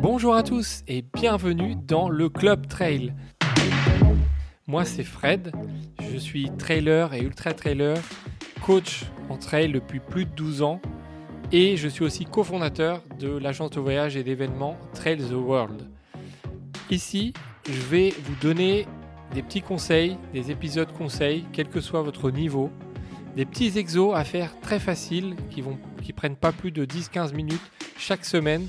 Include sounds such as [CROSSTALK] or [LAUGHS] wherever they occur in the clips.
Bonjour à tous et bienvenue dans le Club Trail. Moi c'est Fred, je suis trailer et ultra trailer, coach en trail depuis plus de 12 ans et je suis aussi cofondateur de l'agence de voyage et d'événements Trail the World. Ici, je vais vous donner des petits conseils, des épisodes conseils, quel que soit votre niveau, des petits exos à faire très faciles qui vont qui prennent pas plus de 10-15 minutes chaque semaine.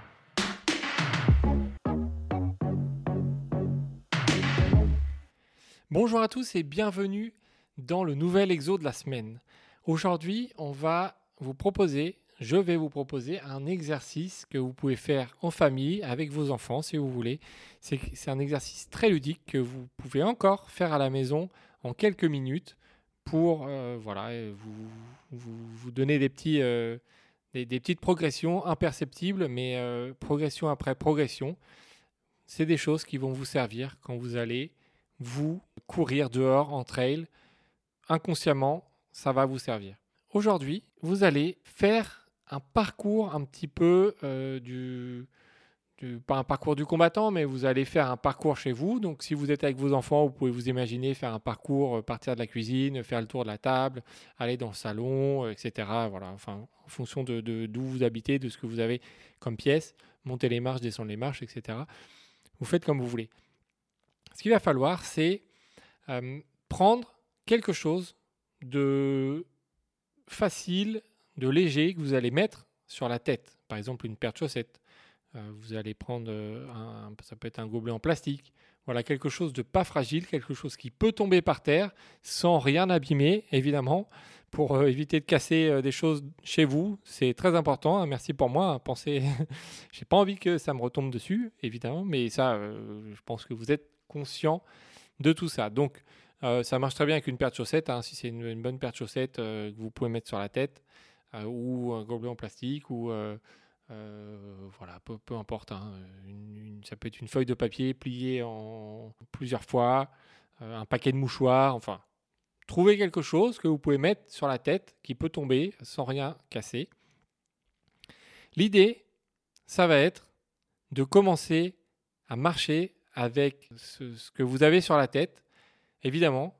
Bonjour à tous et bienvenue dans le nouvel exo de la semaine. Aujourd'hui, on va vous proposer, je vais vous proposer un exercice que vous pouvez faire en famille avec vos enfants si vous voulez. C'est un exercice très ludique que vous pouvez encore faire à la maison en quelques minutes pour euh, voilà, vous, donner euh, des, petites progressions imperceptibles, mais euh, progression après progression. C'est des choses qui vont vous servir quand vous allez vous courir dehors en trail. Inconsciemment, ça va vous servir. Aujourd'hui, vous allez faire un parcours un petit peu euh, du, du, pas un parcours du combattant, mais vous allez faire un parcours chez vous. Donc, si vous êtes avec vos enfants, vous pouvez vous imaginer faire un parcours, euh, partir de la cuisine, faire le tour de la table, aller dans le salon, euh, etc. Voilà, enfin, en fonction de d'où vous habitez, de ce que vous avez comme pièce, monter les marches, descendre les marches, etc. Vous faites comme vous voulez. Ce qu'il va falloir, c'est euh, prendre quelque chose de facile, de léger que vous allez mettre sur la tête. Par exemple, une paire de chaussettes. Euh, vous allez prendre un, ça peut être un gobelet en plastique. Voilà, quelque chose de pas fragile, quelque chose qui peut tomber par terre sans rien abîmer, évidemment, pour euh, éviter de casser euh, des choses chez vous. C'est très important. Hein. Merci pour moi. Hein. Pensez, [LAUGHS] j'ai pas envie que ça me retombe dessus, évidemment, mais ça, euh, je pense que vous êtes conscient de tout ça. Donc, euh, ça marche très bien avec une paire de chaussettes. Hein, si c'est une, bonne paire de chaussettes euh, que vous pouvez mettre sur la tête, euh, ou un gobelet en plastique, ou voilà, peu, importe. Hein, ça peut être une feuille de papier pliée en plusieurs fois, un paquet de mouchoirs, enfin. Trouvez quelque chose que vous pouvez mettre sur la tête qui peut tomber sans rien casser. L'idée, ça va être de commencer à marcher avec ce, que vous avez sur la tête, évidemment,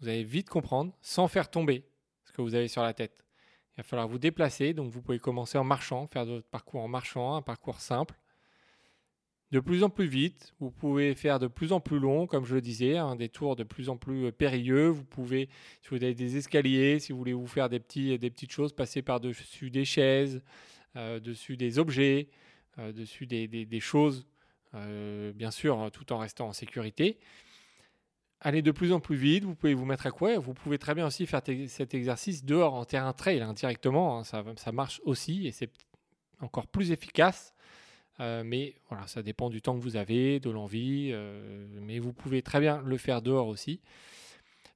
vous allez vite comprendre sans faire tomber ce que vous avez sur la tête. Il va falloir vous déplacer, donc vous pouvez commencer en marchant, faire votre parcours en marchant, un parcours simple. De plus en plus vite, vous pouvez faire de plus en plus long, comme je le disais, hein, des tours de plus en plus périlleux. Vous pouvez, si vous avez des escaliers, si vous voulez vous faire des, petits, des petites choses, passer par-dessus des chaises, euh, dessus des objets, euh, dessus des, des, des choses euh, bien sûr, hein, tout en restant en sécurité. Allez de plus en plus vite, vous pouvez vous mettre à quoi Vous pouvez très bien aussi faire cet exercice dehors en terrain trail, hein, directement, hein, ça, marche aussi et c'est encore plus efficace. Euh, mais voilà, ça dépend du temps que vous avez, de l'envie, euh, mais vous pouvez très bien le faire dehors aussi.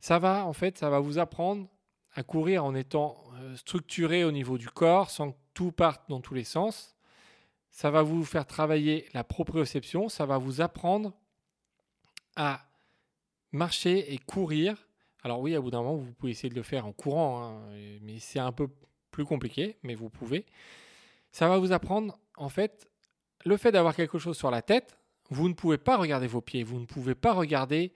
Ça va, en fait, ça va vous apprendre à courir en étant structuré au niveau du corps, sans que tout parte dans tous les sens ça va vous faire travailler la proprioception, ça va vous apprendre à marcher et courir. Alors oui, à bout d'un moment, vous pouvez essayer de le faire en courant, hein, mais c'est un peu plus compliqué, mais vous pouvez. Ça va vous apprendre, en fait, le fait d'avoir quelque chose sur la tête, vous ne pouvez pas regarder vos pieds, vous ne pouvez pas regarder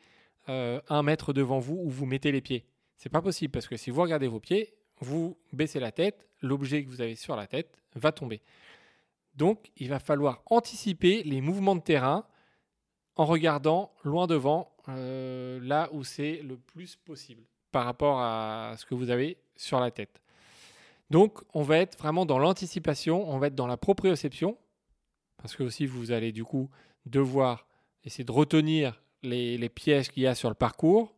euh, un mètre devant vous où vous mettez les pieds. C'est pas possible parce que si vous regardez vos pieds, vous baissez la tête, l'objet que vous avez sur la tête va tomber. Donc, il va falloir anticiper les mouvements de terrain en regardant loin devant, euh, là où c'est le plus possible par rapport à ce que vous avez sur la tête. Donc, on va être vraiment dans l'anticipation, on va être dans la proprioception, parce que aussi vous allez du coup devoir essayer de retenir les, les pièges qu'il y a sur le parcours,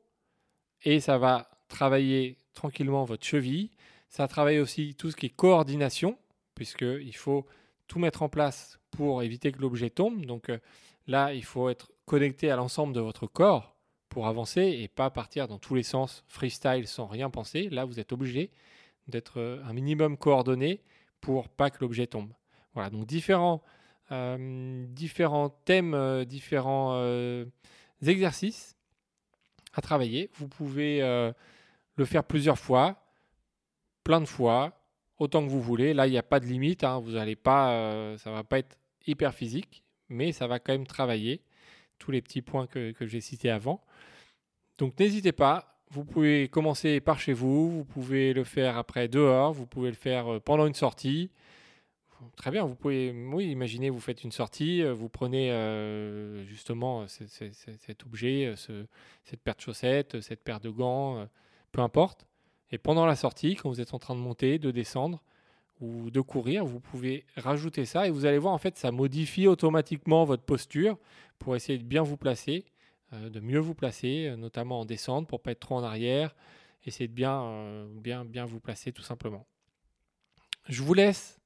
et ça va travailler tranquillement votre cheville. Ça travaille aussi tout ce qui est coordination, puisqu'il faut tout mettre en place pour éviter que l'objet tombe. Donc euh, là, il faut être connecté à l'ensemble de votre corps pour avancer et pas partir dans tous les sens freestyle sans rien penser. Là, vous êtes obligé d'être euh, un minimum coordonné pour pas que l'objet tombe. Voilà, donc différents, euh, différents thèmes, différents exercices à travailler. Vous pouvez le faire plusieurs fois, plein de fois, autant que vous voulez. Là, il n'y a pas de limite. Hein. Vous allez pas, euh, ça va pas être hyper physique, mais ça va quand même travailler tous les petits points que, j'ai cités avant. Donc n'hésitez pas. Vous pouvez commencer par chez vous, vous pouvez le faire après dehors, vous pouvez le faire euh, pendant une sortie. Très bien, vous pouvez, oui, imaginez, vous faites une sortie, euh, vous prenez justement cet objet, cette paire de chaussettes, cette paire de gants, peu importe. Et pendant la sortie, quand vous êtes en train de monter, de descendre ou de courir, vous pouvez rajouter ça et vous allez voir, en fait, ça modifie automatiquement votre posture pour essayer de bien vous placer, euh, de mieux vous placer, euh, notamment en descente pour pas être trop en arrière. Essayez de bien, euh, bien, bien vous placer tout simplement. Je vous laisse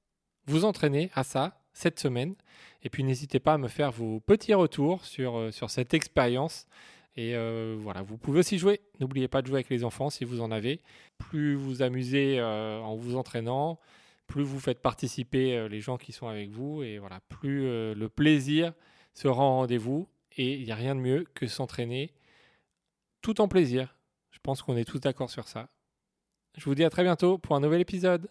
vous entraîner à ça cette semaine. Et puis n'hésitez pas à me faire vos petits retours sur, sur cette expérience et euh, voilà, vous pouvez aussi jouer. N'oubliez pas de jouer avec les enfants si vous en avez. Plus vous amusez euh, en vous entraînant, plus vous faites participer euh, les gens qui sont avec vous. Et voilà, plus le plaisir sera en rendez-vous. Et il n'y a rien de mieux que s'entraîner tout en plaisir. Je pense qu'on est tous d'accord sur ça. Je vous dis à très bientôt pour un nouvel épisode.